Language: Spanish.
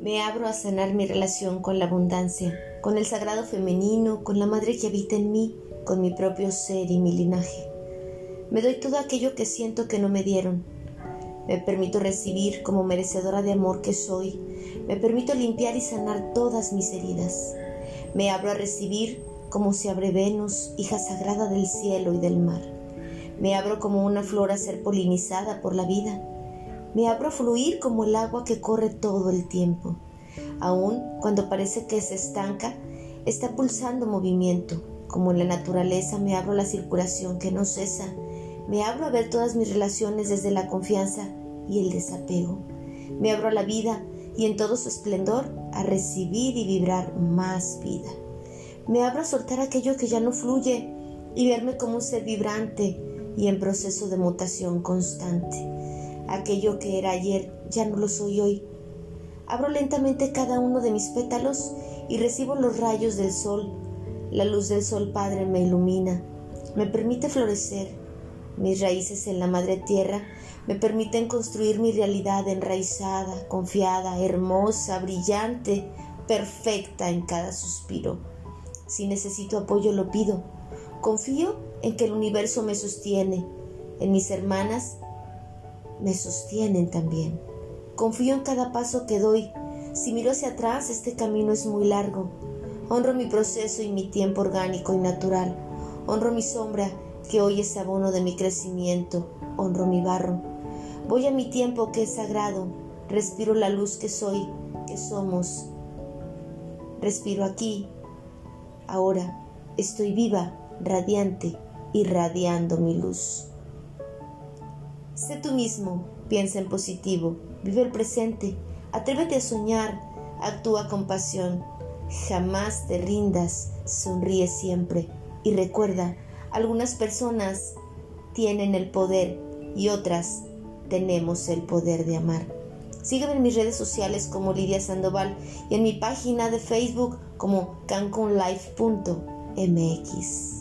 Me abro a sanar mi relación con la abundancia, con el sagrado femenino, con la madre que habita en mí, con mi propio ser y mi linaje. Me doy todo aquello que siento que no me dieron. Me permito recibir como merecedora de amor que soy. Me permito limpiar y sanar todas mis heridas. Me abro a recibir como se abre Venus, hija sagrada del cielo y del mar. Me abro como una flor a ser polinizada por la vida. Me abro a fluir como el agua que corre todo el tiempo. Aun cuando parece que se estanca, está pulsando movimiento. Como en la naturaleza me abro la circulación que no cesa. Me abro a ver todas mis relaciones desde la confianza y el desapego. Me abro a la vida y en todo su esplendor a recibir y vibrar más vida. Me abro a soltar aquello que ya no fluye y verme como un ser vibrante y en proceso de mutación constante. Aquello que era ayer ya no lo soy hoy. Abro lentamente cada uno de mis pétalos y recibo los rayos del sol. La luz del sol Padre me ilumina, me permite florecer. Mis raíces en la madre tierra me permiten construir mi realidad enraizada, confiada, hermosa, brillante, perfecta en cada suspiro. Si necesito apoyo lo pido. Confío en que el universo me sostiene, en mis hermanas me sostienen también. Confío en cada paso que doy. Si miro hacia atrás, este camino es muy largo. Honro mi proceso y mi tiempo orgánico y natural. Honro mi sombra, que hoy es abono de mi crecimiento. Honro mi barro. Voy a mi tiempo que es sagrado. Respiro la luz que soy, que somos. Respiro aquí. Ahora estoy viva, radiante, irradiando mi luz. Sé tú mismo, piensa en positivo, vive el presente, atrévete a soñar, actúa con pasión, jamás te rindas, sonríe siempre y recuerda, algunas personas tienen el poder y otras tenemos el poder de amar. Sígueme en mis redes sociales como Lidia Sandoval y en mi página de Facebook como cancunlife.mx.